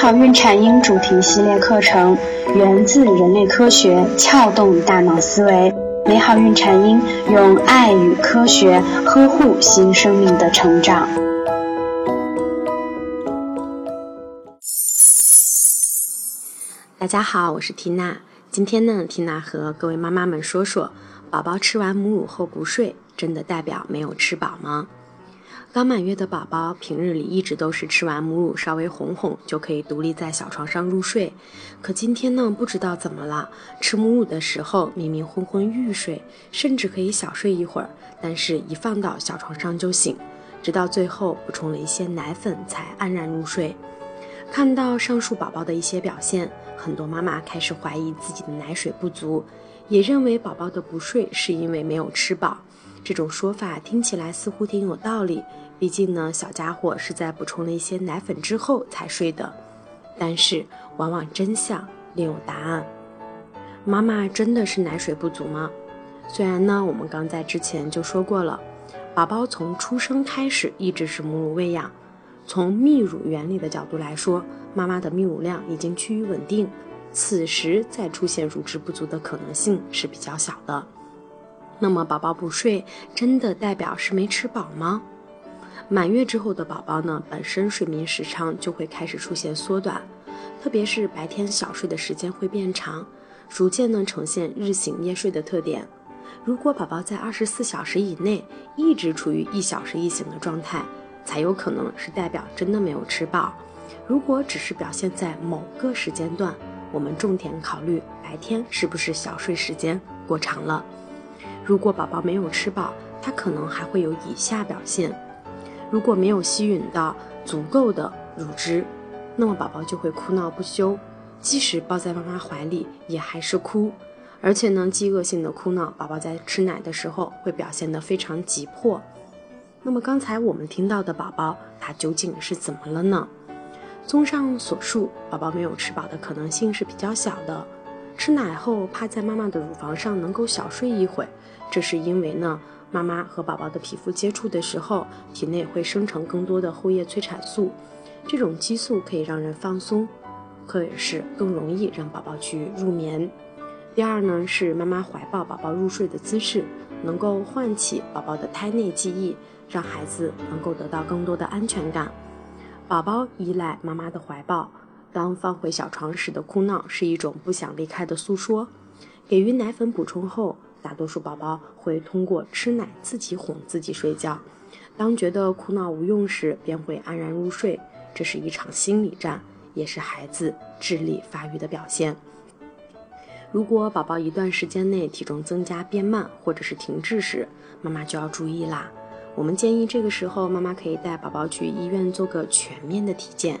好孕产婴主题系列课程源自人类科学，撬动大脑思维。美好孕产婴用爱与科学呵护新生命的成长。大家好，我是缇娜。今天呢，缇娜和各位妈妈们说说，宝宝吃完母乳后不睡，真的代表没有吃饱吗？刚满月的宝宝，平日里一直都是吃完母乳稍微哄哄就可以独立在小床上入睡。可今天呢，不知道怎么了，吃母乳的时候明明昏昏欲睡，甚至可以小睡一会儿，但是一放到小床上就醒，直到最后补充了一些奶粉才安然入睡。看到上述宝宝的一些表现，很多妈妈开始怀疑自己的奶水不足，也认为宝宝的不睡是因为没有吃饱。这种说法听起来似乎挺有道理，毕竟呢，小家伙是在补充了一些奶粉之后才睡的。但是，往往真相另有答案。妈妈真的是奶水不足吗？虽然呢，我们刚在之前就说过了，宝宝从出生开始一直是母乳喂养，从泌乳原理的角度来说，妈妈的泌乳量已经趋于稳定，此时再出现乳汁不足的可能性是比较小的。那么宝宝不睡，真的代表是没吃饱吗？满月之后的宝宝呢，本身睡眠时长就会开始出现缩短，特别是白天小睡的时间会变长，逐渐呢呈现日醒夜睡的特点。如果宝宝在二十四小时以内一直处于一小时一醒的状态，才有可能是代表真的没有吃饱。如果只是表现在某个时间段，我们重点考虑白天是不是小睡时间过长了。如果宝宝没有吃饱，他可能还会有以下表现：如果没有吸吮到足够的乳汁，那么宝宝就会哭闹不休，即使抱在妈妈怀里也还是哭，而且呢，饥饿性的哭闹，宝宝在吃奶的时候会表现得非常急迫。那么刚才我们听到的宝宝，他究竟是怎么了呢？综上所述，宝宝没有吃饱的可能性是比较小的。吃奶后趴在妈妈的乳房上能够小睡一会。这是因为呢，妈妈和宝宝的皮肤接触的时候，体内会生成更多的后叶催产素，这种激素可以让人放松，可也是更容易让宝宝去入眠。第二呢，是妈妈怀抱宝宝入睡的姿势，能够唤起宝宝的胎内记忆，让孩子能够得到更多的安全感。宝宝依赖妈妈的怀抱，当放回小床时的哭闹是一种不想离开的诉说。给予奶粉补充后。大多数宝宝会通过吃奶自己哄自己睡觉，当觉得哭闹无用时，便会安然入睡。这是一场心理战，也是孩子智力发育的表现。如果宝宝一段时间内体重增加变慢，或者是停滞时，妈妈就要注意啦。我们建议这个时候，妈妈可以带宝宝去医院做个全面的体检，